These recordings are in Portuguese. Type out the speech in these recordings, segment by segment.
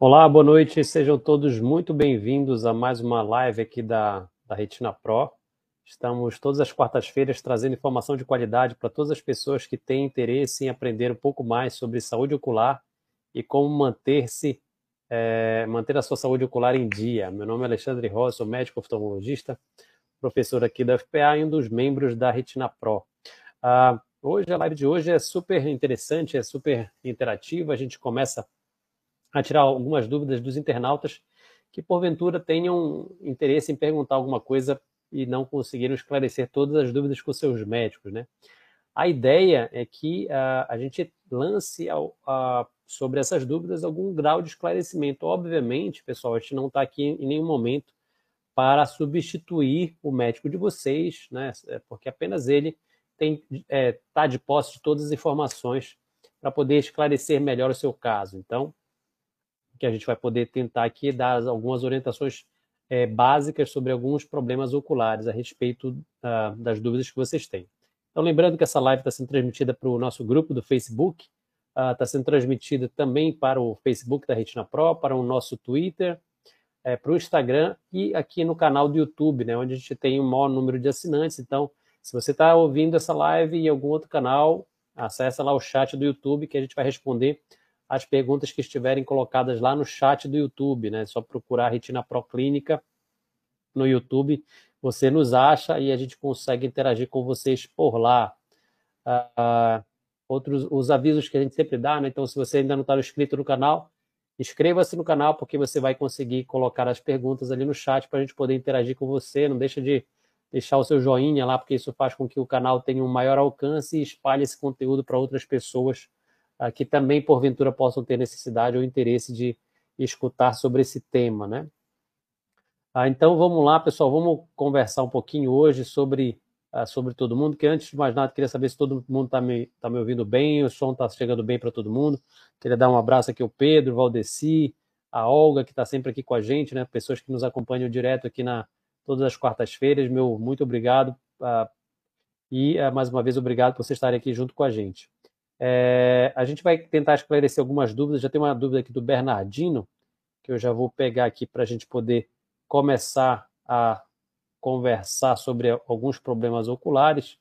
Olá, boa noite, sejam todos muito bem-vindos a mais uma live aqui da, da Retina Pro. Estamos todas as quartas-feiras trazendo informação de qualidade para todas as pessoas que têm interesse em aprender um pouco mais sobre saúde ocular e como manter-se, é, manter a sua saúde ocular em dia. Meu nome é Alexandre Rosa, sou médico oftalmologista, professor aqui da FPA e um dos membros da Retina Pro. Ah, hoje, a live de hoje é super interessante, é super interativa. A gente começa a tirar algumas dúvidas dos internautas que, porventura, tenham interesse em perguntar alguma coisa e não conseguiram esclarecer todas as dúvidas com seus médicos, né? A ideia é que uh, a gente lance ao, sobre essas dúvidas algum grau de esclarecimento. Obviamente, pessoal, a gente não está aqui em nenhum momento para substituir o médico de vocês, né? É porque apenas ele está é, tá de posse de todas as informações para poder esclarecer melhor o seu caso. Então, que a gente vai poder tentar aqui dar algumas orientações é, básicas sobre alguns problemas oculares a respeito uh, das dúvidas que vocês têm. Então, lembrando que essa live está sendo transmitida para o nosso grupo do Facebook, está ah, uh, sendo transmitida também para o Facebook da Retina Pro, para o nosso Twitter, é, para o Instagram e aqui no canal do YouTube, né, onde a gente tem um maior número de assinantes. Então, se você está ouvindo essa live em algum outro canal, acessa lá o chat do YouTube que a gente vai responder as perguntas que estiverem colocadas lá no chat do YouTube, né? É só procurar Retina Pro Clínica no YouTube, você nos acha e a gente consegue interagir com vocês por lá. Uh, outros os avisos que a gente sempre dá, né? Então, se você ainda não está inscrito no canal, inscreva-se no canal porque você vai conseguir colocar as perguntas ali no chat para a gente poder interagir com você. Não deixa de deixar o seu joinha lá, porque isso faz com que o canal tenha um maior alcance e espalhe esse conteúdo para outras pessoas uh, que também, porventura, possam ter necessidade ou interesse de escutar sobre esse tema, né? Ah, então, vamos lá, pessoal, vamos conversar um pouquinho hoje sobre, uh, sobre todo mundo, que antes de mais nada, queria saber se todo mundo está me, tá me ouvindo bem, o som está chegando bem para todo mundo. Queria dar um abraço aqui ao Pedro, Valdeci, a Olga, que está sempre aqui com a gente, né? Pessoas que nos acompanham direto aqui na todas as quartas-feiras. Meu muito obrigado. Uh, e, uh, mais uma vez, obrigado por vocês estarem aqui junto com a gente. É, a gente vai tentar esclarecer algumas dúvidas. Já tem uma dúvida aqui do Bernardino, que eu já vou pegar aqui para a gente poder começar a conversar sobre alguns problemas oculares.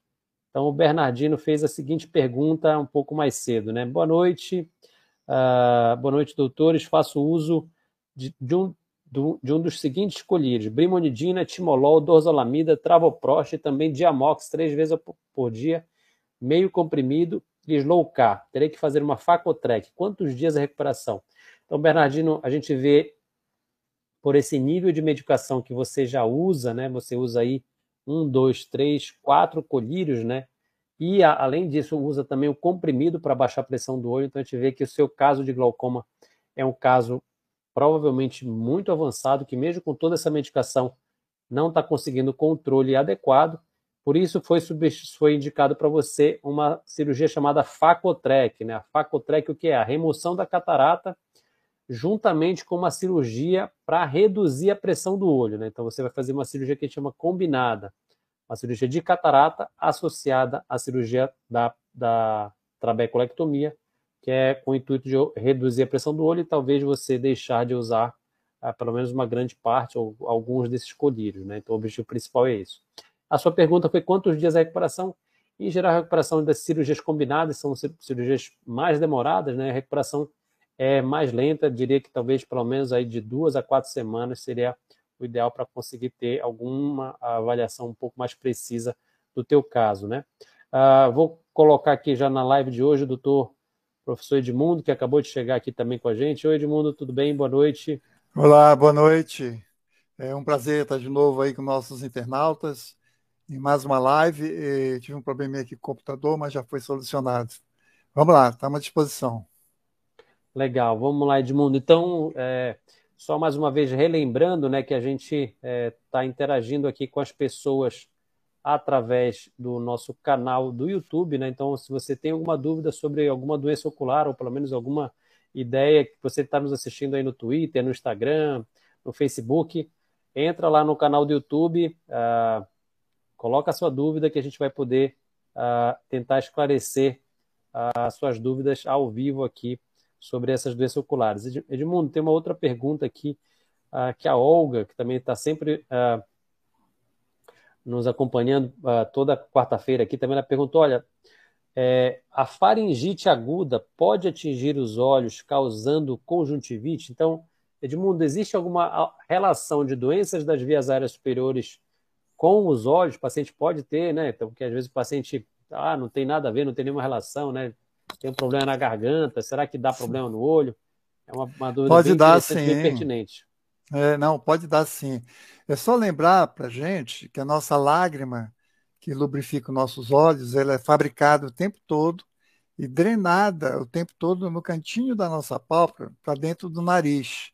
Então, o Bernardino fez a seguinte pergunta um pouco mais cedo, né? Boa noite, uh, boa noite, doutores. Faço uso de, de, um, de um dos seguintes colírios: brimonidina, timolol, dorzolamida, travoprost e também diamox três vezes por dia, meio comprimido K, terei que fazer uma facotrec. Quantos dias a recuperação? Então, Bernardino, a gente vê por esse nível de medicação que você já usa, né? Você usa aí um, dois, três, quatro colírios, né? E a, além disso, usa também o comprimido para baixar a pressão do olho. Então a gente vê que o seu caso de glaucoma é um caso provavelmente muito avançado, que mesmo com toda essa medicação não está conseguindo controle adequado. Por isso foi, foi indicado para você uma cirurgia chamada Facotrec, né? A Facotrec o que é? A remoção da catarata juntamente com uma cirurgia para reduzir a pressão do olho, né? Então você vai fazer uma cirurgia que a gente chama combinada, uma cirurgia de catarata associada à cirurgia da, da trabeculectomia, que é com o intuito de reduzir a pressão do olho e talvez você deixar de usar ah, pelo menos uma grande parte ou alguns desses colírios, né? Então o objetivo principal é isso. A sua pergunta foi quantos dias a recuperação? Em geral, a recuperação das cirurgias combinadas são cirurgias mais demoradas, né? A recuperação é mais lenta, diria que talvez pelo menos aí de duas a quatro semanas seria o ideal para conseguir ter alguma avaliação um pouco mais precisa do teu caso, né? Uh, vou colocar aqui já na live de hoje o doutor professor Edmundo, que acabou de chegar aqui também com a gente. Oi, Edmundo, tudo bem? Boa noite. Olá, boa noite. É um prazer estar de novo aí com nossos internautas em mais uma live. tive um probleminha aqui com o computador, mas já foi solucionado. Vamos lá, estamos à disposição. Legal, vamos lá, Edmundo. Então, é, só mais uma vez relembrando né, que a gente está é, tá interagindo aqui com as pessoas através do nosso canal do YouTube. Né? Então, se você tem alguma dúvida sobre alguma doença ocular, ou pelo menos alguma ideia que você está nos assistindo aí no Twitter, no Instagram, no Facebook, entra lá no canal do YouTube. Uh, Coloca a sua dúvida que a gente vai poder uh, tentar esclarecer uh, as suas dúvidas ao vivo aqui sobre essas doenças oculares. Edmundo, tem uma outra pergunta aqui, uh, que a Olga, que também está sempre uh, nos acompanhando uh, toda quarta-feira aqui, também ela perguntou, olha, é, a faringite aguda pode atingir os olhos causando conjuntivite? Então, Edmundo, existe alguma relação de doenças das vias aéreas superiores com os olhos? O paciente pode ter, né? Então, porque às vezes o paciente, ah, não tem nada a ver, não tem nenhuma relação, né? Tem um problema na garganta, será que dá problema no olho? É uma, uma dúvida pode bem dar, sim. bem pertinente. É, não, pode dar sim. É só lembrar para gente que a nossa lágrima que lubrifica os nossos olhos, ela é fabricada o tempo todo e drenada o tempo todo no cantinho da nossa pálpebra para dentro do nariz.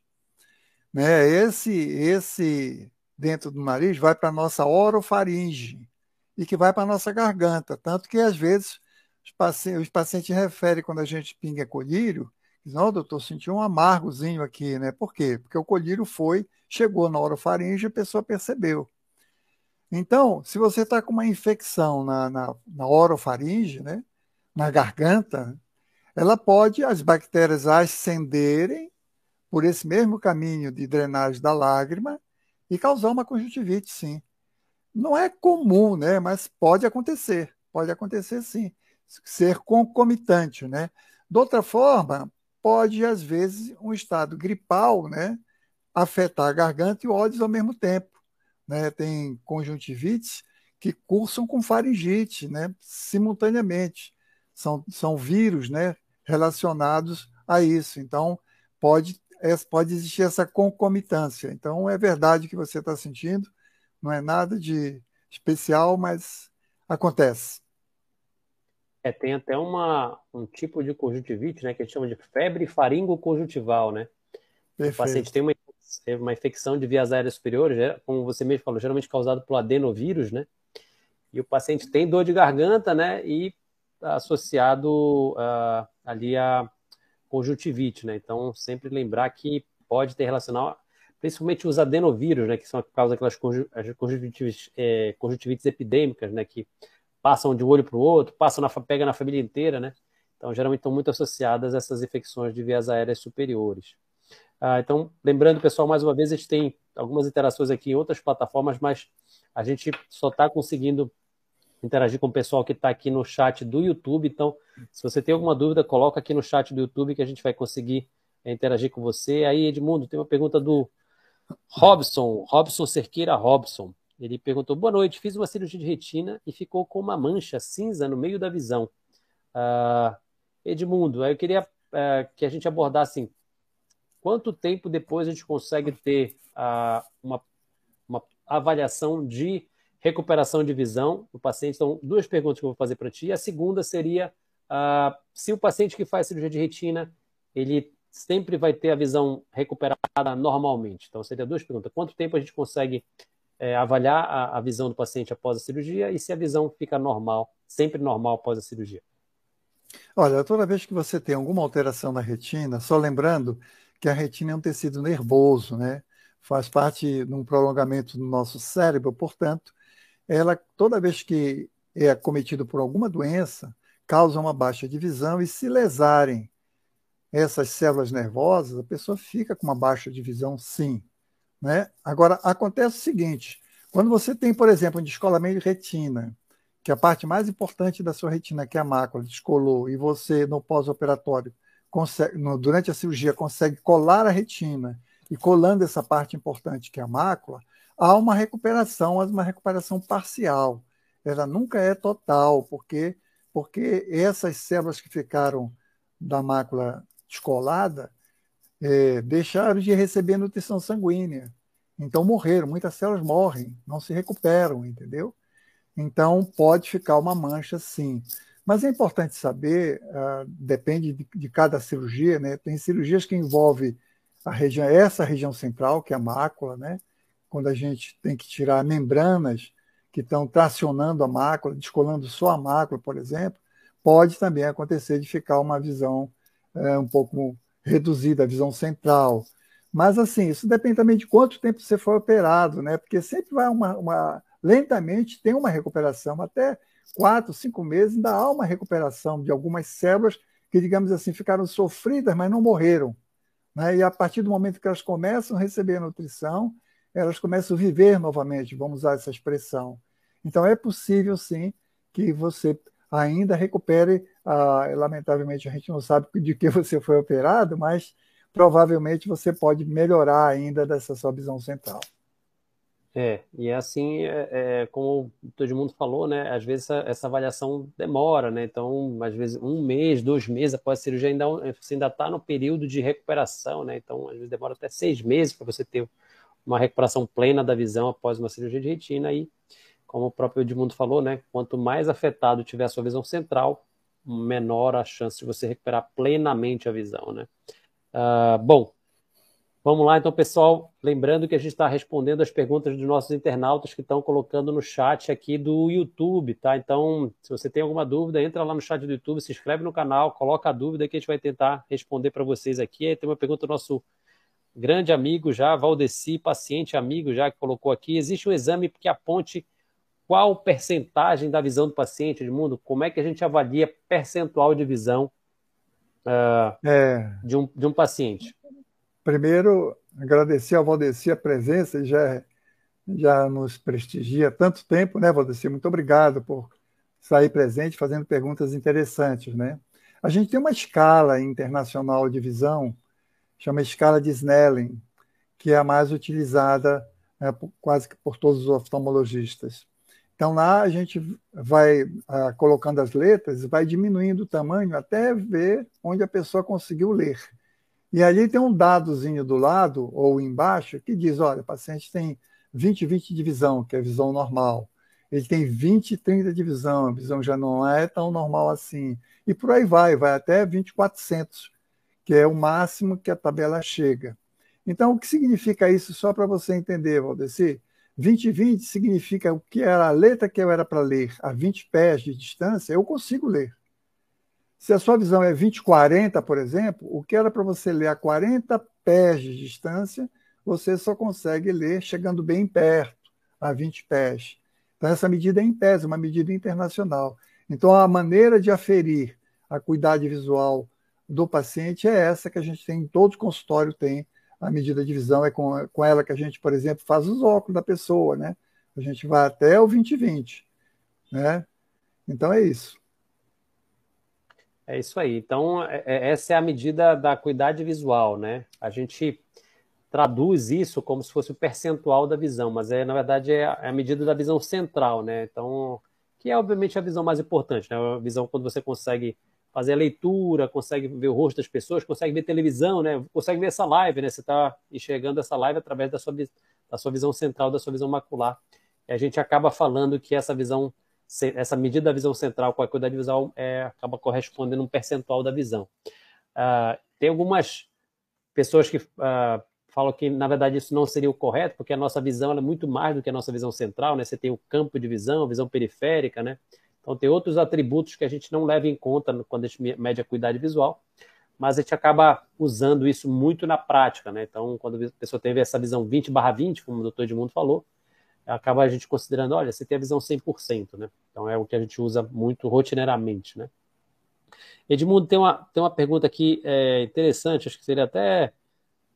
Né? Esse, esse dentro do nariz vai para a nossa orofaringe e que vai para a nossa garganta. Tanto que, às vezes, os pacientes, os pacientes referem quando a gente pinga colírio, dizem, oh, doutor, senti um amargozinho aqui, né? Por quê? Porque o colírio foi, chegou na orofaringe e a pessoa percebeu. Então, se você está com uma infecção na, na, na orofaringe, né, na garganta, ela pode, as bactérias ascenderem por esse mesmo caminho de drenagem da lágrima e causar uma conjuntivite, sim. Não é comum, né, mas pode acontecer, pode acontecer sim, ser concomitante, né. De outra forma, pode, às vezes, um estado gripal, né, afetar a garganta e olhos ao mesmo tempo né, tem conjuntivites que cursam com faringite, né, simultaneamente. São, são vírus, né, relacionados a isso. Então, pode, pode existir essa concomitância. Então, é verdade que você está sentindo, não é nada de especial, mas acontece. É, tem até uma, um tipo de conjuntivite, né, que a gente chama de febre faringo-conjuntival, né? Perfeito. O paciente tem uma uma infecção de vias aéreas superiores, como você mesmo falou, geralmente causado pelo adenovírus, né? E o paciente tem dor de garganta, né? E associado uh, ali a conjuntivite, né? Então, sempre lembrar que pode ter relacional, principalmente os adenovírus, né? Que são causa aquelas conjuntivites, é, conjuntivites epidêmicas, né? Que passam de um olho para o outro, passam na, pega na família inteira, né? Então, geralmente estão muito associadas a essas infecções de vias aéreas superiores. Ah, então, lembrando, pessoal, mais uma vez, a gente tem algumas interações aqui em outras plataformas, mas a gente só está conseguindo interagir com o pessoal que está aqui no chat do YouTube. Então, se você tem alguma dúvida, coloca aqui no chat do YouTube que a gente vai conseguir é, interagir com você. Aí, Edmundo, tem uma pergunta do Robson, Robson Cerqueira Robson. Ele perguntou: Boa noite, fiz uma cirurgia de retina e ficou com uma mancha cinza no meio da visão. Uh, Edmundo, eu queria uh, que a gente abordasse assim, Quanto tempo depois a gente consegue ter uh, uma, uma avaliação de recuperação de visão do paciente? Então, duas perguntas que eu vou fazer para ti. A segunda seria uh, se o paciente que faz cirurgia de retina, ele sempre vai ter a visão recuperada normalmente. Então, seria duas perguntas. Quanto tempo a gente consegue é, avaliar a, a, visão do paciente após a cirurgia e se a visão fica normal, sempre normal após a cirurgia? Olha, toda vez que você tem alguma alteração na retina, só lembrando que a retina é um tecido nervoso, né? Faz parte de um prolongamento do nosso cérebro, portanto, ela toda vez que é acometido por alguma doença, causa uma baixa de visão e se lesarem essas células nervosas, a pessoa fica com uma baixa de visão, sim. Né? Agora, acontece o seguinte: quando você tem, por exemplo, um descolamento de retina, que a parte mais importante da sua retina, que é a mácula, descolou, e você, no pós-operatório, durante a cirurgia consegue colar a retina e colando essa parte importante que é a mácula, há uma recuperação, mas uma recuperação parcial. Ela nunca é total, porque porque essas células que ficaram da mácula descolada é, deixaram de receber nutrição sanguínea. Então morreram, muitas células morrem, não se recuperam, entendeu? Então pode ficar uma mancha sim. Mas é importante saber, uh, depende de, de, cada cirurgia, né? Tem cirurgias que envolvem a região, essa região central, que é a mácula, né? Quando a gente tem que tirar membranas que estão tracionando a mácula, descolando só a mácula, por exemplo, pode também acontecer de ficar uma visão uh, um pouco reduzida, a visão central. Mas assim, isso depende também de quanto tempo você foi operado, né? Porque sempre vai uma, uma lentamente tem uma recuperação, até quatro, cinco meses, ainda há uma recuperação de algumas células que, digamos assim, ficaram sofridas, mas não morreram. Né? E a partir do momento que elas começam a receber a nutrição, elas começam a viver novamente, vamos usar essa expressão. Então é possível sim que você ainda recupere, ah, lamentavelmente a gente não sabe de que você foi operado, mas provavelmente você pode melhorar ainda dessa sua visão central. É, e é assim, é, é, como todo mundo falou, né? Às vezes essa, essa, avaliação demora, né? Então, às vezes um mês, dois meses após a cirurgia, ainda, você ainda está no período de recuperação, né? Então, às vezes demora até seis meses para você ter uma recuperação plena da visão após uma cirurgia de retina. E, como o próprio Edmundo falou, né? Quanto mais afetado tiver a sua visão central, menor a chance de você recuperar plenamente a visão, né? Uh, bom, Vamos lá, então, pessoal. Lembrando que a gente está respondendo as perguntas dos nossos internautas que estão colocando no chat aqui do YouTube, tá? Então, se você tem alguma dúvida, entra lá no chat do YouTube, se inscreve no canal, coloca a dúvida que a gente vai tentar responder para vocês aqui. Tem uma pergunta do nosso grande amigo já, Valdeci, paciente amigo já, que colocou aqui. Existe um exame que aponte qual percentagem da visão do paciente, Edmundo? Como é que a gente avalia percentual de visão uh, é. de, um, de um paciente? Primeiro, agradecer ao Valdeci a presença, ele já, já nos prestigia há tanto tempo, né, Valdeci? Muito obrigado por sair presente, fazendo perguntas interessantes, né? A gente tem uma escala internacional de visão, chama escala de Snellen, que é a mais utilizada né, quase que por todos os oftalmologistas. Então lá a gente vai ah, colocando as letras, vai diminuindo o tamanho até ver onde a pessoa conseguiu ler. E ali tem um dadozinho do lado ou embaixo que diz: olha, o paciente tem 20, 20 de visão, que é a visão normal. Ele tem 20, 30 de visão, a visão já não é tão normal assim. E por aí vai, vai até 2400, que é o máximo que a tabela chega. Então, o que significa isso, só para você entender, Valdeci? 20 20 significa o que era a letra que eu era para ler a 20 pés de distância, eu consigo ler. Se a sua visão é 20-40, por exemplo, o que era para você ler a 40 pés de distância, você só consegue ler chegando bem perto, a 20 pés. Então, essa medida é em pés, é uma medida internacional. Então, a maneira de aferir a cuidade visual do paciente é essa que a gente tem, em todo consultório tem a medida de visão, é com, com ela que a gente, por exemplo, faz os óculos da pessoa, né? A gente vai até o 20-20, né? Então é isso. É isso aí. Então, é, é, essa é a medida da acuidade visual, né? A gente traduz isso como se fosse o percentual da visão, mas é, na verdade é a, é a medida da visão central, né? Então, que é obviamente a visão mais importante, né? A visão quando você consegue fazer a leitura, consegue ver o rosto das pessoas, consegue ver televisão, né? Consegue ver essa live, né? Você está enxergando essa live através da sua, da sua visão central, da sua visão macular. E a gente acaba falando que essa visão essa medida da visão central com a acuidade visual é, acaba correspondendo a um percentual da visão. Uh, tem algumas pessoas que uh, falam que, na verdade, isso não seria o correto, porque a nossa visão é muito mais do que a nossa visão central, né? Você tem o campo de visão, visão periférica, né? Então, tem outros atributos que a gente não leva em conta quando a gente mede a acuidade visual, mas a gente acaba usando isso muito na prática, né? Então, quando a pessoa teve essa visão 20 barra 20, como o doutor Edmundo falou, acaba a gente considerando, olha, você tem a visão 100%, né? Então é o que a gente usa muito rotineiramente, né? Edmundo, tem uma, tem uma pergunta aqui é, interessante, acho que seria até,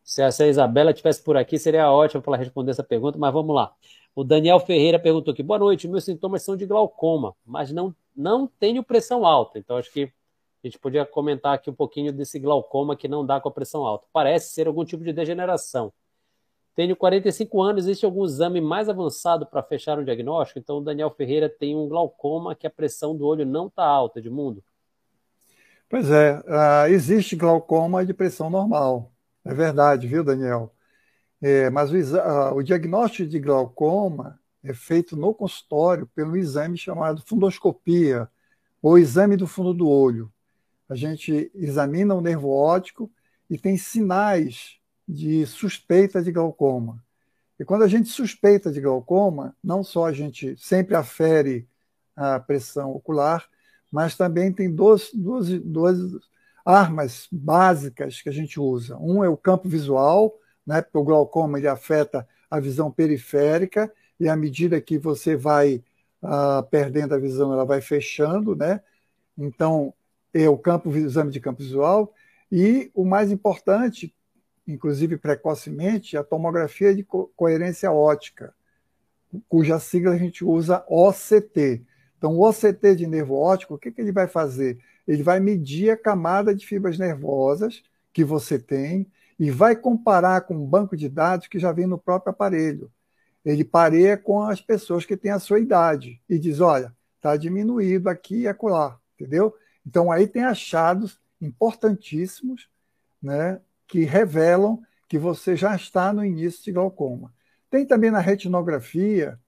se a, Isabela estivesse por aqui, seria ótimo para ela responder essa pergunta, mas vamos lá. O Daniel Ferreira perguntou aqui, boa noite, meus sintomas são de glaucoma, mas não, não tenho pressão alta, então acho que a gente podia comentar aqui um pouquinho desse glaucoma que não dá com a pressão alta. Parece ser algum tipo de degeneração. Tenho 45 anos, existe algum exame mais avançado para fechar um diagnóstico? Então, o Daniel Ferreira tem um glaucoma que a pressão do olho não está alta, de mundo. Pois é, uh, existe glaucoma de pressão normal. É verdade, viu, Daniel? É, mas o, o diagnóstico de glaucoma é feito no consultório pelo exame chamado fundoscopia, ou exame do fundo do olho. A gente examina o nervo óptico e tem sinais de suspeita de glaucoma. E quando a gente suspeita de glaucoma, não só a gente sempre afere a pressão ocular, mas também tem duas, duas, duas armas básicas que a gente usa. Um é o campo visual, né, porque o glaucoma ele afeta a visão periférica, e à medida que você vai uh, perdendo a visão, ela vai fechando, né? Então, é o campo, exame de campo visual, e o mais importante, inclusive precocemente, a tomografia de co coerência ótica, cuja sigla a gente usa OCT. Então, o OCT de nervo óptico, o que, que ele vai fazer? Ele vai medir a camada de fibras nervosas que você tem e vai comparar com um banco de dados que já vem no próprio aparelho. Ele pareia com as pessoas que têm a sua idade e diz: olha, está diminuído aqui e acolá, entendeu? Então, aí tem achados importantíssimos né, que revelam que você já está no início de glaucoma. Tem também na retinografia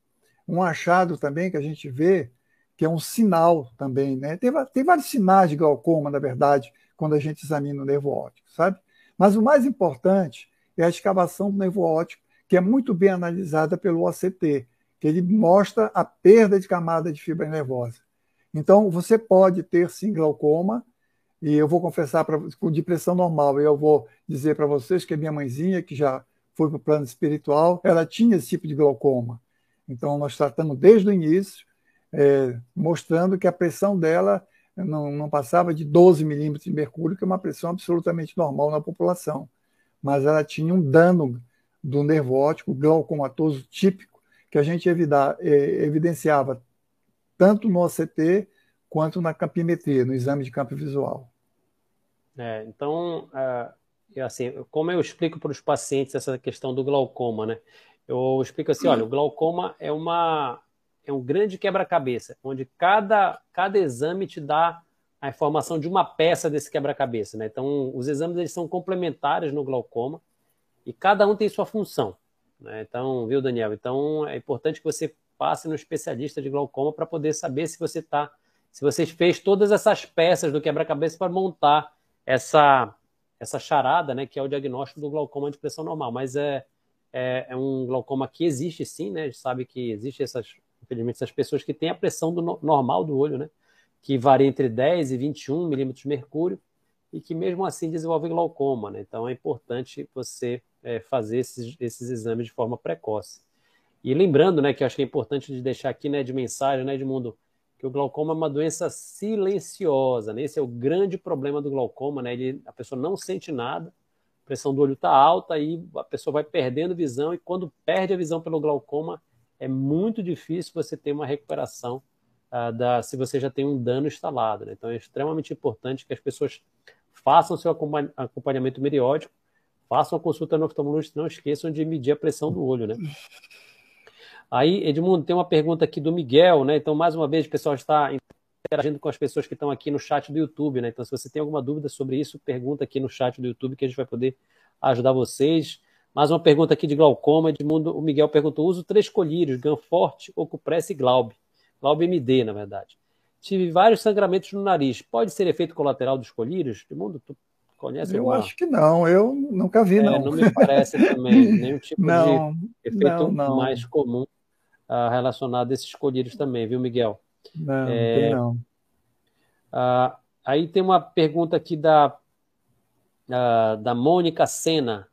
um achado também que a gente vê, que é um sinal também, né? Tem, tem vários sinais de glaucoma, na verdade, quando a gente examina o nervo óptico, sabe? Mas o mais importante é a escavação do nervo óptico, que é muito bem analisada pelo OCT, que ele mostra a perda de camada de fibra nervosa. Então, você pode ter sim glaucoma, e eu vou confessar para com depressão normal, e eu vou dizer para vocês que a minha mãezinha, que já foi para o plano espiritual, ela tinha esse tipo de glaucoma. Então, nós tratamos desde o início, é, mostrando que a pressão dela não, não passava de 12 milímetros de mercúrio, que é uma pressão absolutamente normal na população. Mas ela tinha um dano do nervo óptico glaucomatoso típico, que a gente evida, é, evidenciava tanto no OCT quanto na campimetria, no exame de campo visual. É, então, uh, assim, como eu explico para os pacientes essa questão do glaucoma, né? Eu explico assim, olha, o glaucoma é uma é um grande quebra-cabeça, onde cada, cada exame te dá a informação de uma peça desse quebra-cabeça, né? Então, os exames eles são complementares no glaucoma e cada um tem sua função, né? Então, viu, Daniel? Então, é importante que você passe no especialista de glaucoma para poder saber se você está, se você fez todas essas peças do quebra-cabeça para montar essa essa charada, né, que é o diagnóstico do glaucoma de pressão normal. Mas é, é, é um glaucoma que existe sim, né? A gente sabe que existe essas, infelizmente, essas pessoas que têm a pressão do, normal do olho, né? Que varia entre 10 e 21 milímetros de mercúrio e que mesmo assim desenvolvem glaucoma, né? Então é importante você é, fazer esses, esses exames de forma precoce. E lembrando, né, que eu acho que é importante de deixar aqui, né, de mensagem, né, Edmundo, que o glaucoma é uma doença silenciosa, né? Esse é o grande problema do glaucoma, né? Ele, a pessoa não sente nada, a pressão do olho está alta e a pessoa vai perdendo visão e quando perde a visão pelo glaucoma é muito difícil você ter uma recuperação uh, da, se você já tem um dano instalado. Né? Então é extremamente importante que as pessoas façam seu acompanhamento periódico, façam a consulta no oftalmologista, não esqueçam de medir a pressão do olho, né? Aí, Edmundo, tem uma pergunta aqui do Miguel, né? Então, mais uma vez, o pessoal está interagindo com as pessoas que estão aqui no chat do YouTube, né? Então, se você tem alguma dúvida sobre isso, pergunta aqui no chat do YouTube que a gente vai poder ajudar vocês. Mais uma pergunta aqui de glaucoma, Edmundo. O Miguel perguntou: uso três colírios, Ganforte, Ocupress e Glaube. Glaube MD, na verdade. Tive vários sangramentos no nariz. Pode ser efeito colateral dos colírios? Edmundo, tu conhece Eu alguma? acho que não. Eu nunca vi, é, não. Não me parece também. Nenhum tipo não, de efeito não, não. mais comum uh, relacionado a esses colírios também, viu, Miguel? Não, é, não. Uh, aí tem uma pergunta aqui da, uh, da Mônica Sena.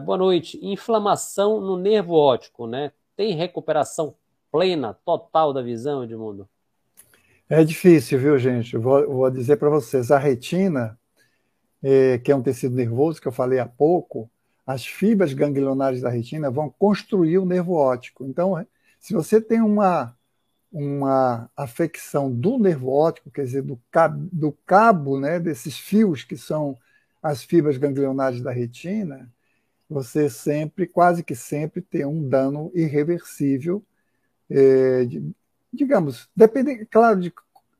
Boa noite. Inflamação no nervo óptico, né? Tem recuperação plena, total da visão, Edmundo? É difícil, viu, gente? Vou, vou dizer para vocês, a retina, é, que é um tecido nervoso que eu falei há pouco, as fibras ganglionares da retina vão construir o nervo óptico. Então, se você tem uma, uma afecção do nervo óptico, quer dizer, do do cabo né, desses fios que são as fibras ganglionares da retina, você sempre, quase que sempre, tem um dano irreversível. É, de, digamos, depende, claro, de,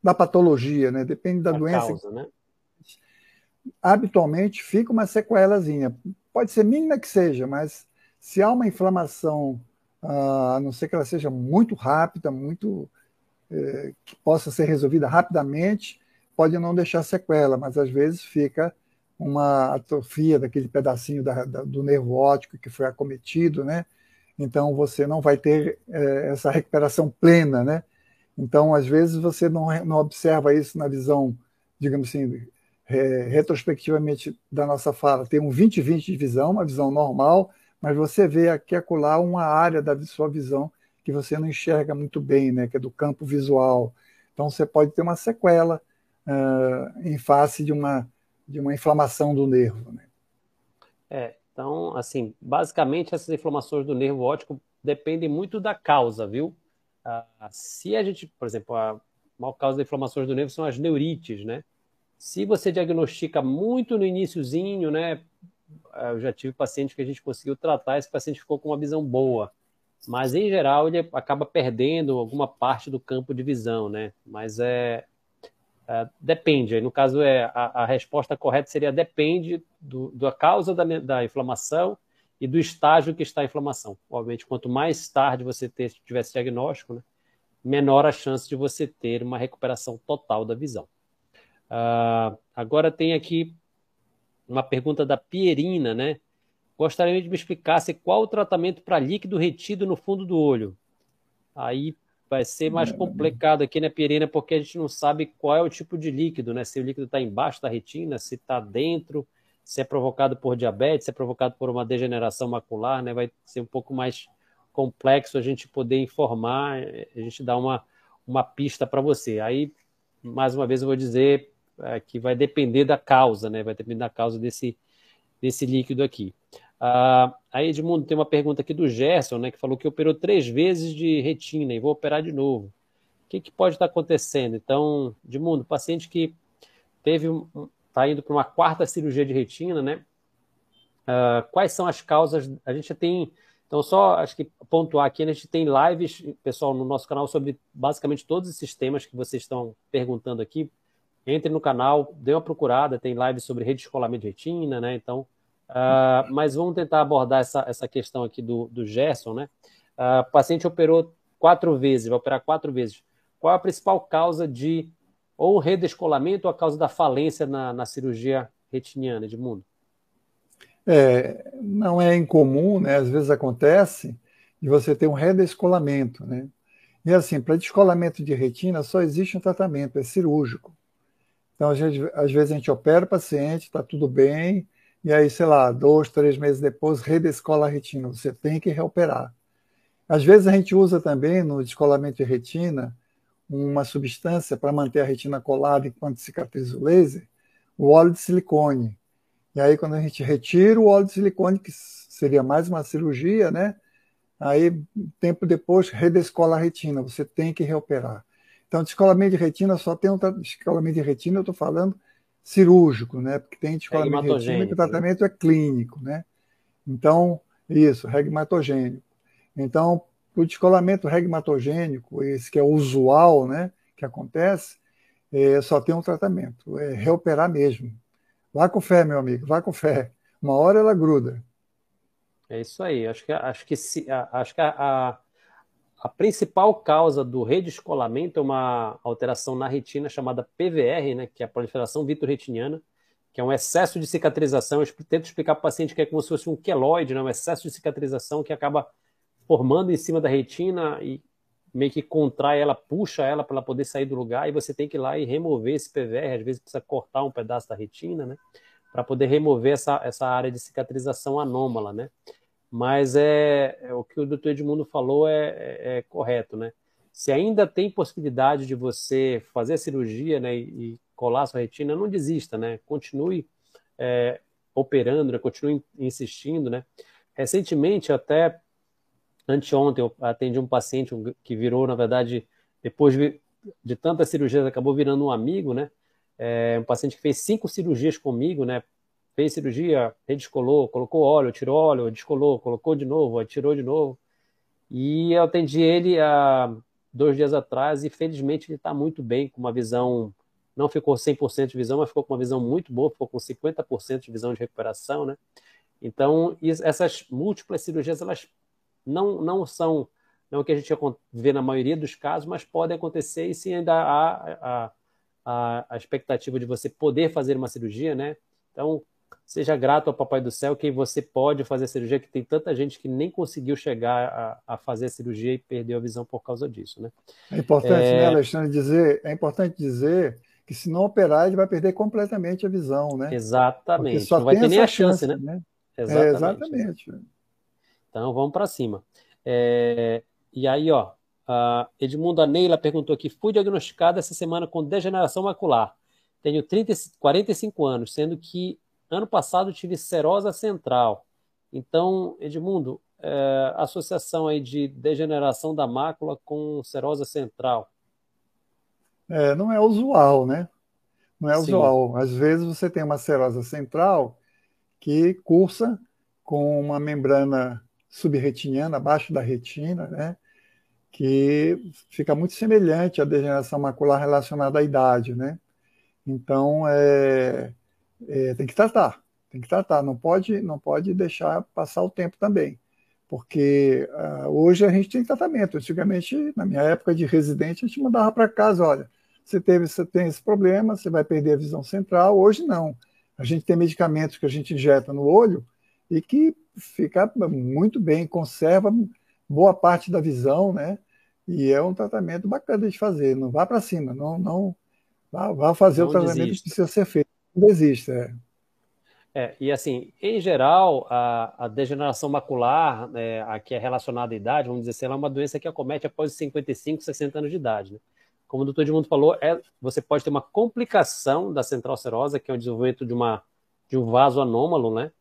da patologia, né? depende da A doença. Causa, né? Habitualmente fica uma sequelazinha. Pode ser mínima que seja, mas se há uma inflamação a não ser que ela seja muito rápida, muito é, que possa ser resolvida rapidamente, pode não deixar sequela, mas às vezes fica uma atrofia daquele pedacinho da, da, do nervo óptico que foi acometido, né? Então você não vai ter é, essa recuperação plena, né? Então às vezes você não, não observa isso na visão, digamos assim, retrospectivamente da nossa fala, tem um 20-20 de visão, uma visão normal, mas você vê aqui acolá uma área da sua visão que você não enxerga muito bem, né, que é do campo visual. Então você pode ter uma sequela uh, em face de uma, de uma inflamação do nervo. Né? É, então, assim, basicamente essas inflamações do nervo óptico dependem muito da causa, viu? Uh, se a gente, por exemplo, a maior causa de inflamações do nervo são as neurites, né? Se você diagnostica muito no iníciozinho, né? Eu já tive paciente que a gente conseguiu tratar, esse paciente ficou com uma visão boa. Mas, em geral, ele acaba perdendo alguma parte do campo de visão, né? Mas é, é depende. No caso, é, a, a, resposta correta seria depende do, da causa da, da inflamação e do estágio que está a inflamação. Obviamente, quanto mais tarde você ter, tiver diagnóstico, né, menor a chance de você ter uma recuperação total da visão. Uh, agora tem aqui uma pergunta da Pierina, né? Gostaria de me explicasse qual o tratamento para líquido retido no fundo do olho. Aí vai ser mais complicado aqui, né, Pierina, porque a gente não sabe qual é o tipo de líquido, né? Se o líquido está embaixo da retina, se está dentro, se é provocado por diabetes, se é provocado por uma degeneração macular, né? Vai ser um pouco mais complexo a gente poder informar, a gente dar uma, uma pista para você. Aí, mais uma vez, eu vou dizer é, que vai depender da causa, né? Vai depender da causa desse, desse líquido aqui. Ah, aí, Edmundo, tem uma pergunta aqui do Gerson, né? Que falou que operou três vezes de retina e vou operar de novo. O que, que pode estar acontecendo? Então, Edmundo, paciente que teve está indo para uma quarta cirurgia de retina, né? Ah, quais são as causas? A gente tem então, só acho que pontuar aqui, a gente tem lives, pessoal, no nosso canal sobre basicamente todos esses temas que vocês estão perguntando aqui. Entre no canal, dê uma procurada, tem live sobre redescolamento de retina, né? Então, uh, mas vamos tentar abordar essa, essa questão aqui do, do Gerson, né? Uh, o paciente operou quatro vezes, vai operar quatro vezes. Qual a principal causa de ou redescolamento ou a causa da falência na, na cirurgia retiniana, Edmundo? É, não é incomum, né? Às vezes acontece de você ter um redescolamento, né? E assim, para descolamento de retina só existe um tratamento, é cirúrgico. Então, gente, às vezes a gente opera o paciente, está tudo bem, e aí, sei lá, dois, três meses depois, redescola a retina. Você tem que reoperar. Às vezes a gente usa também no descolamento de retina uma substância para manter a retina colada enquanto cicatriza o laser, o óleo de silicone. E aí, quando a gente retira o óleo de silicone, que seria mais uma cirurgia, né? Aí, tempo depois, redescola a retina. Você tem que reoperar. Então, descolamento de retina só tem um descolamento de retina, eu estou falando cirúrgico, né? Porque tem descolamento de retina que o tratamento é clínico, né? Então, isso, regmatogênico. Então, o descolamento regmatogênico, esse que é usual, né? Que acontece, é, só tem um tratamento, é reoperar mesmo. Vá com fé, meu amigo, vá com fé. Uma hora ela gruda. É isso aí. Acho que, acho que, se, acho que a, a a principal causa do redescolamento é uma alteração na retina chamada PVR, né, que é a proliferação vitro-retiniana, que é um excesso de cicatrização. Eu tento explicar para o paciente que é como se fosse um queloide, né, um excesso de cicatrização que acaba formando em cima da retina e meio que contrai ela, puxa ela para ela poder sair do lugar e você tem que ir lá e remover esse PVR. Às vezes precisa cortar um pedaço da retina, né, para poder remover essa, essa área de cicatrização anômala, né. Mas é, é o que o doutor Edmundo falou é, é, é, correto, né? Se ainda tem possibilidade de você fazer a cirurgia né, e, e colar sua retina, não desista, né? Continue é, operando, né? continue insistindo, né? Recentemente, até anteontem, eu atendi um paciente que virou, na verdade, depois de, de tantas cirurgias, acabou virando um amigo, né? É, um paciente que fez cinco cirurgias comigo, né? Fez cirurgia, redescolou, colocou óleo, tirou óleo, descolou, colocou de novo, tirou de novo. E eu atendi ele há dois dias atrás e felizmente ele está muito bem, com uma visão, não ficou 100% de visão, mas ficou com uma visão muito boa, ficou com 50% de visão de recuperação, né? Então, essas múltiplas cirurgias, elas não, não são, não é o que a gente vê na maioria dos casos, mas podem acontecer e sim ainda há a, a, a expectativa de você poder fazer uma cirurgia, né? Então, Seja grato ao Papai do Céu que você pode fazer a cirurgia, que tem tanta gente que nem conseguiu chegar a, a fazer a cirurgia e perdeu a visão por causa disso, né? É importante, né, é... né, Alexandre, dizer, é importante dizer que se não operar, ele vai perder completamente a visão, né? Exatamente. Não vai ter nem a chance, chance né? né? Exatamente. É, exatamente. Então vamos para cima. É... E aí, ó, Edmundo Neila perguntou aqui: fui diagnosticada essa semana com degeneração macular tenho 30, 45 anos, sendo que ano passado tive serosa central. Então, Edmundo, é, associação aí de degeneração da mácula com serosa central. É, não é usual, né? Não é Sim. usual. Às vezes você tem uma serosa central que cursa com uma membrana subretiniana abaixo da retina, né? Que fica muito semelhante à degeneração macular relacionada à idade, né? Então, é, é, tem que tratar, tem que tratar. Não pode, não pode deixar passar o tempo também porque uh, hoje a gente tem tratamento. Antigamente, na minha época de residente, a gente mandava para casa, olha, você teve, você tem esse problema, você vai perder a visão central. Hoje não. A gente tem medicamentos que a gente injeta no olho e que fica muito bem, conserva boa parte da visão, né? E é um tratamento bacana de fazer. Não vá para cima, não, não vá, vá fazer não o tratamento desista. que precisa ser feito. Não desista. É. É, e assim, em geral, a, a degeneração macular, é, a que é relacionada à idade, vamos dizer assim, ela é uma doença que acomete após os 55, 60 anos de idade. Né? Como o doutor Edmundo falou, é, você pode ter uma complicação da central serosa, que é o desenvolvimento de, uma, de um vaso anômalo, né?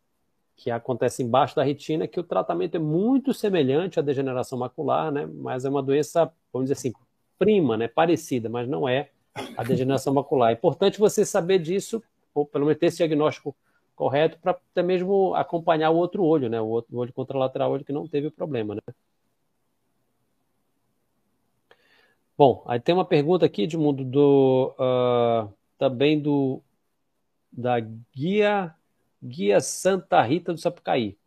que acontece embaixo da retina, que o tratamento é muito semelhante à degeneração macular, né? mas é uma doença, vamos dizer assim, prima, né? parecida, mas não é a degeneração macular. É importante você saber disso, ou pelo menos ter esse diagnóstico correto para até mesmo acompanhar o outro olho, né? O outro olho contralateral, olho que não teve o problema, né? Bom, aí tem uma pergunta aqui, de mundo do uh, também do da guia guia Santa Rita do Sapucaí.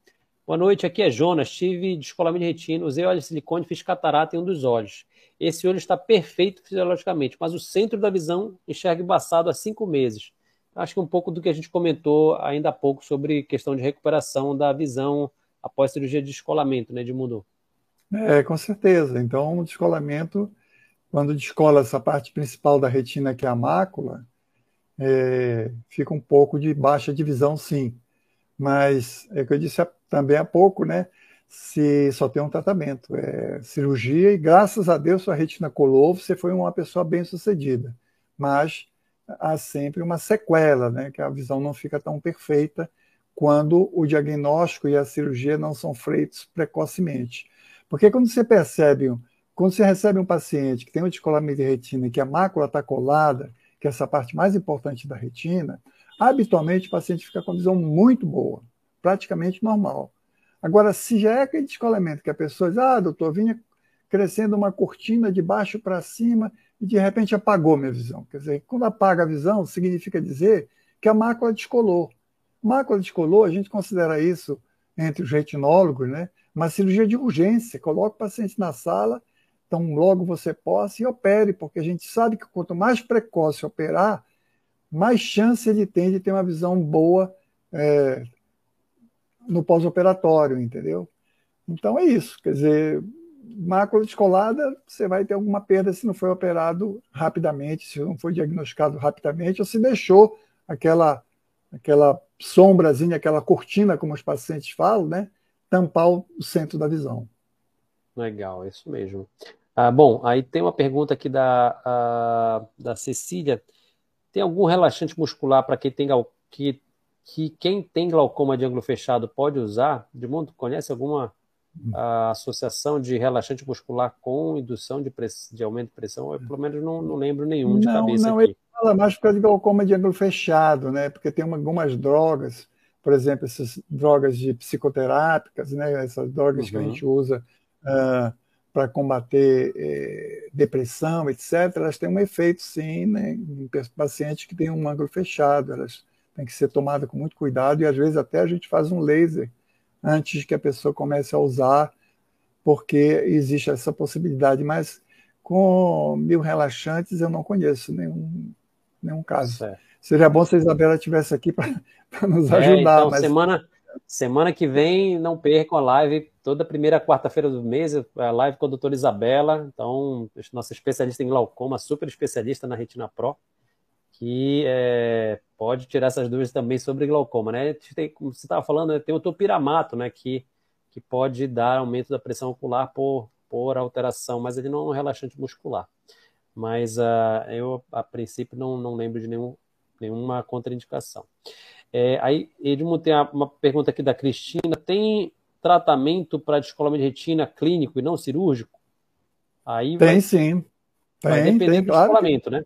Boa noite, aqui é Jonas. Tive descolamento de retina, usei óleo de silicone, fiz catarata em um dos olhos. Esse olho está perfeito fisiologicamente, mas o centro da visão enxerga embaçado há cinco meses acho que um pouco do que a gente comentou ainda há pouco sobre questão de recuperação da visão após cirurgia de descolamento, né, Edmundo? É, com certeza. Então, o descolamento, quando descola essa parte principal da retina, que é a mácula, é, fica um pouco de baixa de visão, sim. Mas, é o que eu disse também há pouco, né? Se só tem um tratamento, é cirurgia, e graças a Deus sua retina colou, você foi uma pessoa bem sucedida. Mas há sempre uma sequela, né, que a visão não fica tão perfeita quando o diagnóstico e a cirurgia não são feitos precocemente. Porque quando você percebe, quando você recebe um paciente que tem um descolamento de retina e que a mácula está colada, que é essa parte mais importante da retina, habitualmente o paciente fica com a visão muito boa, praticamente normal. Agora, se já é aquele descolamento que a pessoa diz, ah, doutor, vinha crescendo uma cortina de baixo para cima e de repente apagou minha visão. Quer dizer, quando apaga a visão, significa dizer que a mácula descolou. Mácula descolou, a gente considera isso, entre os retinólogos, né, uma cirurgia de urgência. Coloca o paciente na sala, então logo você possa e opere, porque a gente sabe que quanto mais precoce operar, mais chance ele tem de ter uma visão boa é, no pós-operatório, entendeu? Então é isso, quer dizer, mácula descolada, você vai ter alguma perda se não foi operado rapidamente, se não foi diagnosticado rapidamente, ou se deixou aquela, aquela sombrazinha, aquela cortina, como os pacientes falam, né, tampar o centro da visão. Legal, isso mesmo. Ah, bom, aí tem uma pergunta aqui da, a, da Cecília. Tem algum relaxante muscular para quem tem que, que quem tem glaucoma de ângulo fechado pode usar? De mundo conhece alguma a associação de relaxante muscular com indução de, press... de aumento de pressão, eu pelo menos não, não lembro nenhum de não, cabeça não, aqui. Ele fala mais por causa de glaucoma de ângulo fechado, né? Porque tem algumas drogas, por exemplo, essas drogas de psicoterápicas, né? Essas drogas uhum. que a uhum. gente usa uh, ah, para combater eh, depressão, etc. Elas têm um efeito, sim, né? em pacientes que têm um ângulo fechado. Elas têm que ser tomadas com muito cuidado e às vezes até a gente faz um laser antes que a pessoa comece a usar, porque existe essa possibilidade. Mas com mil relaxantes eu não conheço nenhum, nenhum caso. Certo. Seria bom se a Isabela estivesse aqui para nos é, ajudar. Então, mas... semana, semana que vem, não percam a live, toda primeira quarta-feira do mês, a live com a doutora Isabela. Então, nossa especialista em glaucoma, super especialista na Retina Pro que é, pode tirar essas dúvidas também sobre glaucoma, né? Tem, como você estava falando, né, tem o topiramato, né, que, que pode dar aumento da pressão ocular por, por alteração, mas ele não é um relaxante muscular. Mas uh, eu, a princípio, não, não lembro de nenhum nenhuma contraindicação. É, aí, Edmundo, tem uma pergunta aqui da Cristina: tem tratamento para descolamento de retina clínico e não cirúrgico? Aí tem vai, sim. Vai tem, depender tem, do claro descolamento, né?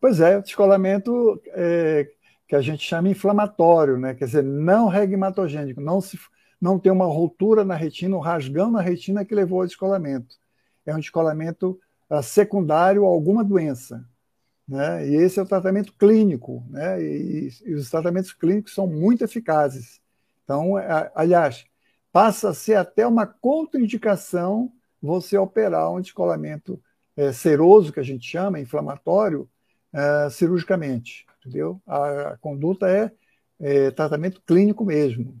Pois é, descolamento é, que a gente chama inflamatório, né? Quer dizer, não regmatogênico, não se não tem uma ruptura na retina, um rasgão na retina que levou ao descolamento. É um descolamento uh, secundário a alguma doença. Né? E esse é o tratamento clínico, né? E, e, os tratamentos clínicos são muito eficazes. Então, a, aliás, passa a ser até uma contraindicação você operar um descolamento é, seroso, que a gente chama, inflamatório, é, cirurgicamente. Entendeu? A, a conduta é, é, tratamento clínico mesmo.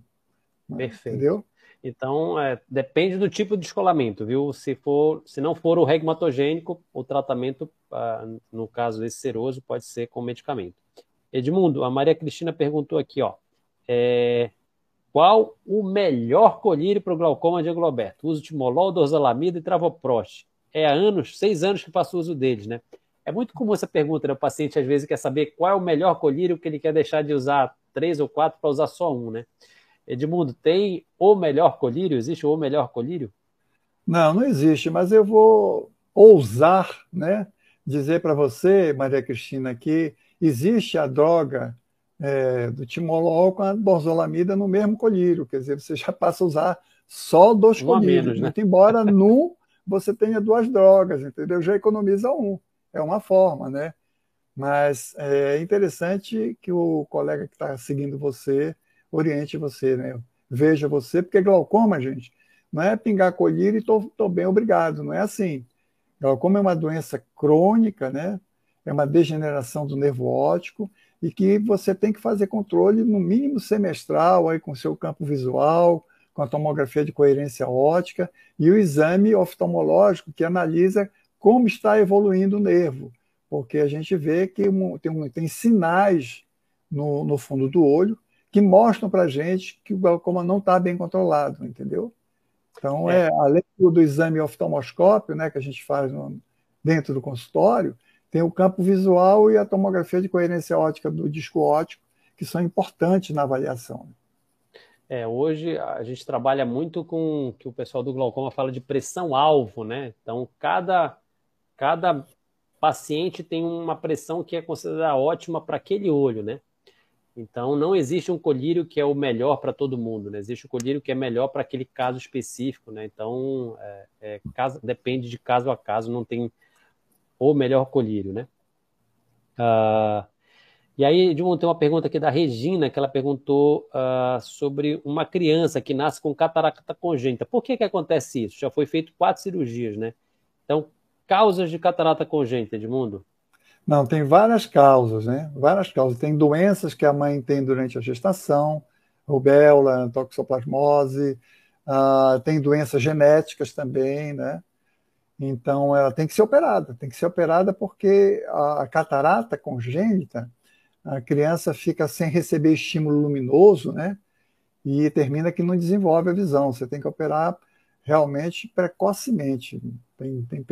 Perfeito. Entendeu? Então, é, depende do tipo de descolamento, viu? Se, for, se não for o regmatogênico, o tratamento, ah, no caso desse seroso, pode ser com medicamento. Edmundo, a Maria Cristina perguntou aqui, ó. É, qual o melhor colírio para o glaucoma de angloberto? Uso timolol, dorzalamida e travoprost. É há anos, seis anos que faço uso deles, né? É muito comum essa pergunta, né? O paciente às vezes quer saber qual é o melhor colírio que ele quer deixar de usar três ou quatro para usar só um, né? Edmundo, tem o melhor colírio? Existe o melhor colírio? Não, não existe, mas eu vou ousar né, dizer para você, Maria Cristina, que existe a droga é, do timolol com a borzolamida no mesmo colírio, quer dizer, você já passa a usar só dois um colírios, menos, né? muito embora num você tenha duas drogas, entendeu? Já economiza um, é uma forma, né? Mas é interessante que o colega que está seguindo você oriente você, né? Veja você, porque glaucoma, gente, não é pingar colírio e tô, tô bem, obrigado, não é assim. Glaucoma é uma doença crônica, né? É uma degeneração do nervo óptico e que você tem que fazer controle no mínimo semestral aí com seu campo visual, com a tomografia de coerência óptica e o exame oftalmológico que analisa como está evoluindo o nervo, porque a gente vê que tem, tem sinais no, no fundo do olho que mostram para a gente que o glaucoma não está bem controlado, entendeu? Então, é. é além do, exame oftalmoscópio, né, que a gente faz no, dentro do consultório, tem o campo visual e a tomografia de coerência óptica do disco óptico, que são importantes na avaliação. É, hoje a gente trabalha muito com que o pessoal do glaucoma fala de pressão-alvo, né? Então, cada, cada paciente tem uma pressão que é considerada ótima para aquele olho, né? Então, não existe um colírio que é o melhor para todo mundo, né? Existe um colírio que é melhor para aquele caso específico, né? Então, é, é, caso, depende de caso a caso, não tem o melhor colírio, né? Uh, e aí, de tem uma pergunta aqui da Regina, que ela perguntou uh, sobre uma criança que nasce com catarata congênita. Por que que acontece isso? Já foi feito quatro cirurgias, né? Então, causas de catarata congênita, Edmundo? Não, tem várias causas, né? Várias causas. Tem doenças que a mãe tem durante a gestação, rubéola, toxoplasmose, uh, tem doenças genéticas também, né? Então, ela tem que ser operada. Tem que ser operada porque a, catarata congênita, a criança fica sem receber estímulo luminoso, né? E termina que não desenvolve a visão. Você tem que operar realmente precocemente. Tem, tem,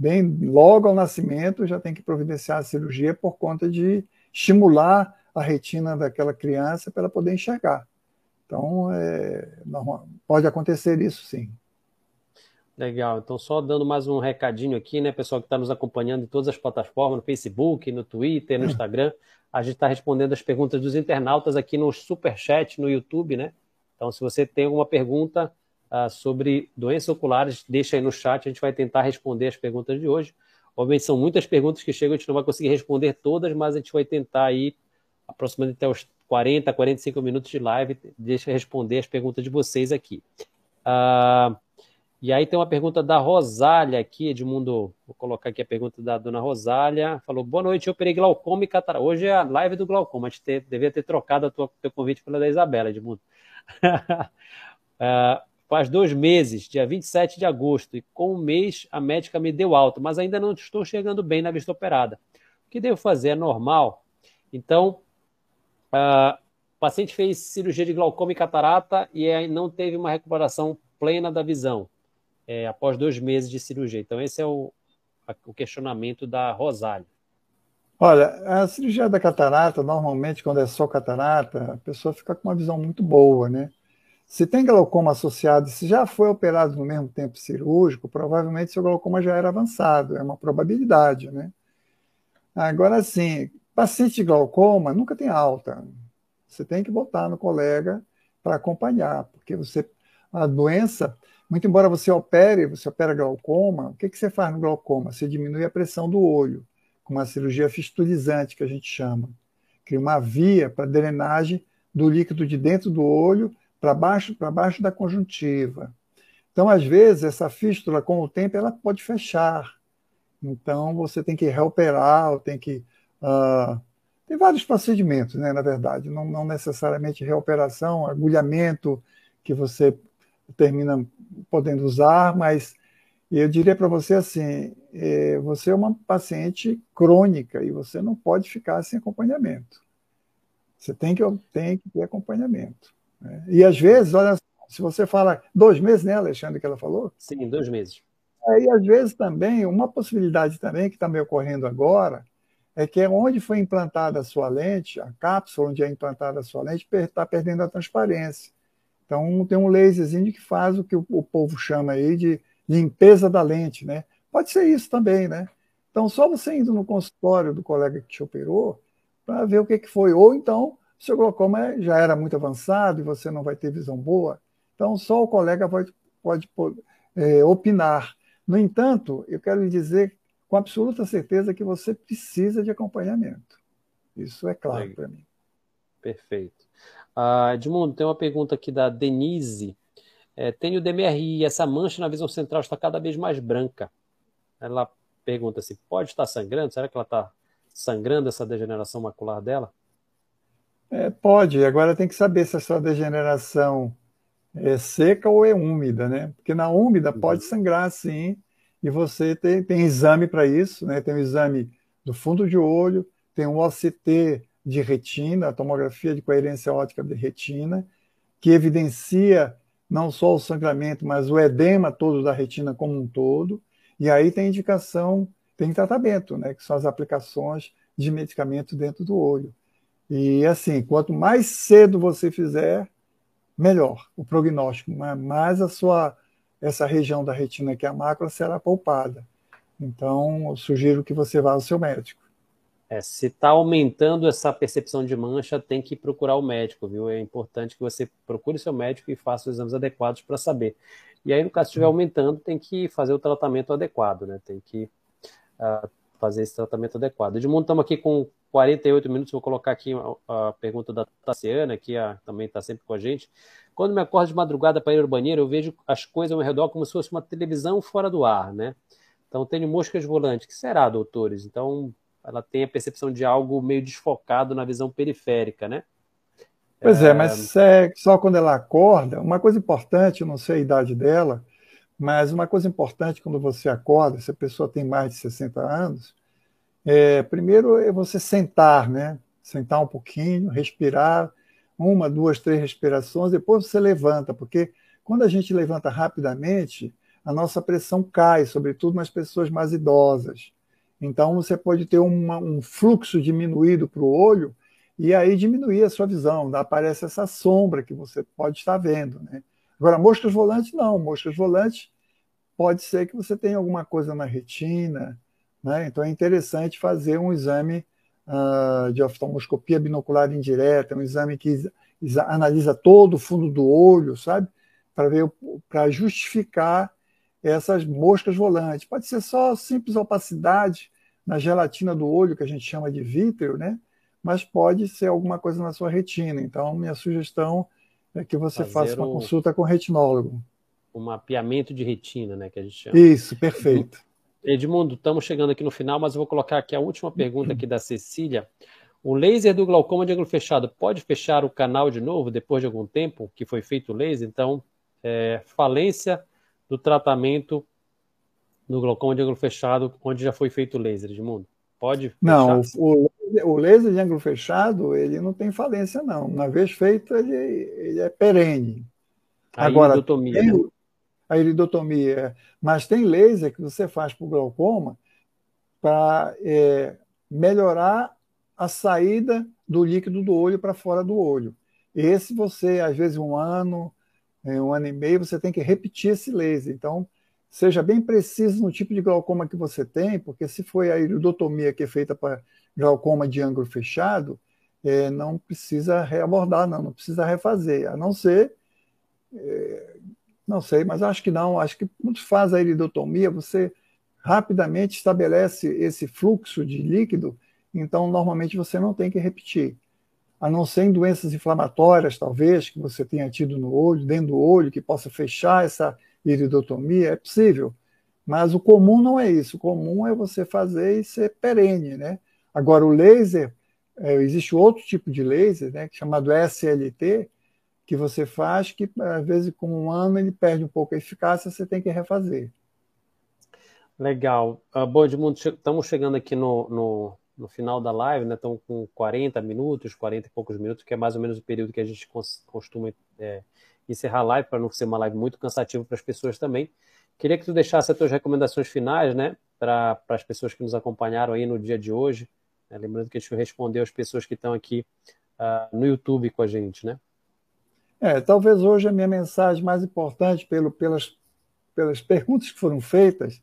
bem logo ao nascimento já tem que providenciar a cirurgia por conta de estimular a retina daquela criança para ela poder enxergar. Então, é, pode acontecer isso sim. Legal. Então, só dando mais um recadinho aqui, né, pessoal que está nos acompanhando em todas as plataformas, no Facebook, no Twitter, no Instagram. A gente está respondendo as perguntas dos internautas aqui no Superchat, no YouTube, né? Então, se você tem alguma pergunta, uh, sobre doenças oculares, deixa aí no chat, a gente vai tentar responder as perguntas de hoje. Obviamente são muitas perguntas que chegam, a gente não vai conseguir responder todas, mas a gente vai tentar aí, aproximadamente até os 40, 45 minutos de live, deixa responder as perguntas de vocês aqui. Uh, e aí tem uma pergunta da Rosália aqui, Edmundo. Vou colocar aqui a pergunta da dona Rosália. Falou: boa noite, eu operei glaucoma e catarata. Hoje é a live do glaucoma. A gente ter, devia ter trocado o teu convite pela da Isabela, Edmundo. uh, Faz dois meses, dia 27 de agosto, e com um mês a médica me deu alta, mas ainda não estou chegando bem na vista operada. O que devo fazer? É normal? Então, uh, o paciente fez cirurgia de glaucoma e catarata e não teve uma recuperação plena da visão é, após dois meses de cirurgia. Então, esse é o, o questionamento da Rosália. Olha, a cirurgia da catarata, normalmente, quando é só catarata, a pessoa fica com uma visão muito boa, né? Se tem glaucoma associado, se já foi operado no mesmo tempo cirúrgico, provavelmente seu glaucoma já era avançado, é uma probabilidade, né? Agora, sim, paciente de glaucoma nunca tem alta. Você tem que botar no colega para acompanhar, porque você a doença, muito embora você opere, você opera glaucoma, o que, que você faz no glaucoma? Você diminui a pressão do olho, com uma cirurgia fistulizante, que a gente chama. Cria uma via para drenagem do líquido de dentro do olho para baixo, para baixo da conjuntiva. Então, às vezes, essa fístula, com o tempo, ela pode fechar. Então, você tem que reoperar, ou tem que. Uh, tem vários procedimentos, né, na verdade, não, não necessariamente reoperação, agulhamento, que você termina podendo usar, mas eu diria para você assim: é, você é uma paciente crônica e você não pode ficar sem acompanhamento. Você tem que, tem que ter acompanhamento. E às vezes, olha, se você fala dois meses, né, Alexandre, que ela falou? Sim, dois meses. Aí, às vezes, também, uma possibilidade também que está me ocorrendo agora é que é onde foi implantada a sua lente, a cápsula onde é implantada a sua lente, está perdendo a transparência. Então, tem um laserzinho que faz o que o, o povo chama aí de limpeza da lente, né? Pode ser isso também, né? Então, só você indo no consultório do colega que te operou para ver o que, que foi. Ou então, seu glaucoma já era muito avançado e você não vai ter visão boa. Então, só o colega pode, pode é, opinar. No entanto, eu quero lhe dizer com absoluta certeza que você precisa de acompanhamento. Isso é claro para mim. Perfeito. Uh, Edmundo, tem uma pergunta aqui da Denise. É, tenho DMRI e essa mancha na visão central está cada vez mais branca. Ela pergunta se pode estar sangrando? Será que ela está sangrando essa degeneração macular dela? É, pode. Agora tem que saber se a sua degeneração é seca ou é úmida, né? Porque na úmida uhum. pode sangrar sim, e você tem, tem exame para isso, né? Tem o um exame do fundo de olho, tem um OCT de retina, a tomografia de coerência óptica de retina, que evidencia não só o sangramento, mas o edema todo da retina como um todo. E aí tem indicação, tem tratamento, né, que são as aplicações de medicamento dentro do olho. E assim, quanto mais cedo você fizer, melhor o prognóstico, mais a sua essa região da retina que é a mácula será poupada. Então, eu sugiro que você vá ao seu médico. É, se está aumentando essa percepção de mancha, tem que procurar o médico, viu? É importante que você procure seu médico e faça os exames adequados para saber. E aí, no caso estiver aumentando, tem que fazer o tratamento adequado, né? Tem que uh, fazer esse tratamento adequado. Edmundo, estamos aqui com 48 minutos, vou colocar aqui a, pergunta da Tassiana, que a, também está sempre com a gente. Quando me acordo de madrugada para ir ao banheiro, eu vejo as coisas ao meu redor como se fosse uma televisão fora do ar, né? Então, tenho moscas volantes. O que será, doutores? Então, ela tem a percepção de algo meio desfocado na visão periférica, né? Pois é, é mas é, só quando ela acorda, uma coisa importante, eu não sei a idade dela, mas uma coisa importante quando você acorda, se a pessoa tem mais de 60 anos, é, primeiro é você sentar, né? Sentar um pouquinho, respirar, uma, duas, três respirações, depois você levanta, porque quando a gente levanta rapidamente, a nossa pressão cai, sobretudo nas pessoas mais idosas. Então você pode ter uma, um fluxo diminuído para o olho e aí diminuir a sua visão, aparece essa sombra que você pode estar vendo. Né? Agora, moscas volantes não, moscas volantes pode ser que você tenha alguma coisa na retina, né? então é interessante fazer um exame uh, de oftalmoscopia binocular indireta, um exame que analisa todo o fundo do olho, sabe? Para ver, para justificar essas moscas volantes. Pode ser só simples opacidade na gelatina do olho, que a gente chama de vítreo, né? mas pode ser alguma coisa na sua retina. Então, minha sugestão é que você Fazer faça uma um, consulta com o retinólogo. Um mapeamento de retina, né, que a gente chama. Isso, perfeito. Edmundo, estamos chegando aqui no final, mas eu vou colocar aqui a última pergunta aqui da Cecília. O laser do glaucoma de ângulo fechado pode fechar o canal de novo depois de algum tempo que foi feito o laser? Então, é, falência do tratamento no glaucoma de ângulo fechado, onde já foi feito o laser, Edmundo? Pode? Não, o, o, laser de ângulo fechado, ele não tem falência, não. Uma vez feito, ele, ele é perene. A Agora, iridotomia. Tem, né? A iridotomia. Mas tem laser que você faz para o glaucoma para é, melhorar a saída do líquido do olho para fora do olho. Esse você, às vezes, um ano, é, um ano e meio, você tem que repetir esse laser. Então, seja bem preciso no tipo de glaucoma que você tem, porque se foi a iridotomia que é feita para glaucoma de ângulo fechado, é, não precisa reabordar, não, não precisa refazer, a não ser, é, não sei, mas acho que não, acho que quando faz a iridotomia, você rapidamente estabelece esse fluxo de líquido, então normalmente você não tem que repetir. A não ser em doenças inflamatórias, talvez, que você tenha tido no olho, dentro do olho, que possa fechar essa iridotomia, é possível. Mas o comum não é isso. O comum é você fazer e ser perene, né? Agora, o laser, é, existe outro tipo de laser, né, chamado SLT, que você faz que, às vezes, com um ano ele perde um pouco a eficácia, você tem que refazer. Legal. Uh, bom, Edmundo, estamos chegando aqui no, no, no, final da live, né? Estamos com 40 minutos, 40 e poucos minutos, que é mais ou menos o período que a gente costuma é, encerrar a live, para não ser uma live muito cansativa para as pessoas também. Queria que tu deixasse as tuas recomendações finais, né? Para as pessoas que nos acompanharam aí no dia de hoje. Né? Lembrando que a gente respondeu as pessoas que estão aqui uh, no YouTube com a gente, né? É, talvez hoje a minha mensagem mais importante pelo, pelas, pelas perguntas que foram feitas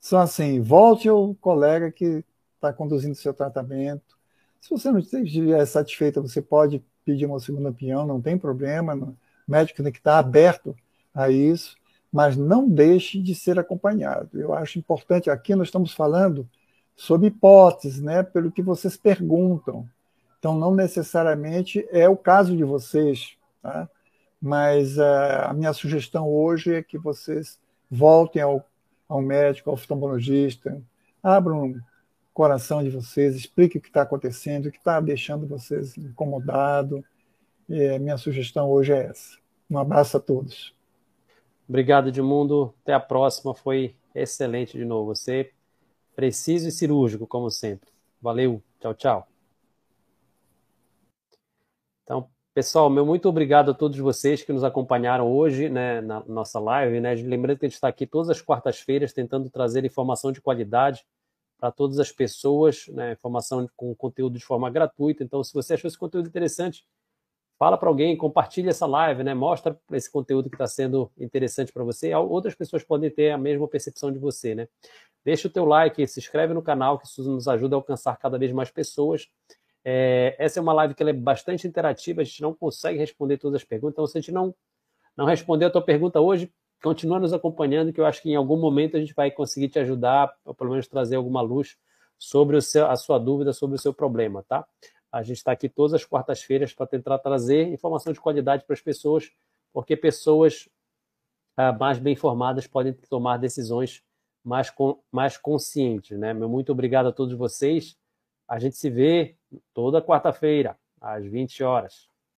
são assim: volte ao colega que está conduzindo o seu tratamento. Se você não estiver satisfeita, você pode pedir uma segunda opinião, não tem problema. O médico tem que estar aberto a isso, mas não deixe de ser acompanhado. Eu acho importante, aqui nós estamos falando sobre hipóteses, né, pelo que vocês perguntam. Então, não necessariamente é o caso de vocês, tá? Mas uh, a minha sugestão hoje é que vocês voltem ao ao médico, ao oftalmologista, abram o coração de vocês, explique o que está acontecendo, o que está deixando vocês incomodados. E minha sugestão hoje é essa. Um abraço a todos. Obrigado, Edmundo. Até a próxima. Foi excelente de novo. Você preciso e cirúrgico, como sempre. Valeu. Tchau, tchau. Então, Pessoal, meu muito obrigado a todos vocês que nos acompanharam hoje né, na nossa live. Né? Lembrando que a gente está aqui todas as quartas-feiras tentando trazer informação de qualidade para todas as pessoas, né? informação com conteúdo de forma gratuita. Então, se você achou esse conteúdo interessante, fala para alguém, compartilha essa live, né? mostra esse conteúdo que está sendo interessante para você. Outras pessoas podem ter a mesma percepção de você. Né? Deixa o teu like, se inscreve no canal, que isso nos ajuda a alcançar cada vez mais pessoas. É, essa é uma live que é bastante interativa, a gente não consegue responder todas as perguntas, então se a gente não, não responder a tua pergunta hoje, continua nos acompanhando, que eu acho que em algum momento a gente vai conseguir te ajudar, ou pelo menos trazer alguma luz sobre seu, a sua dúvida, sobre o seu problema, tá? A gente está aqui todas as quartas-feiras para tentar trazer informação de qualidade para as pessoas, porque pessoas ah, mais bem informadas podem tomar decisões mais, com, mais conscientes, né? Muito obrigado a todos vocês. A gente se vê toda quarta-feira, às 20 horas.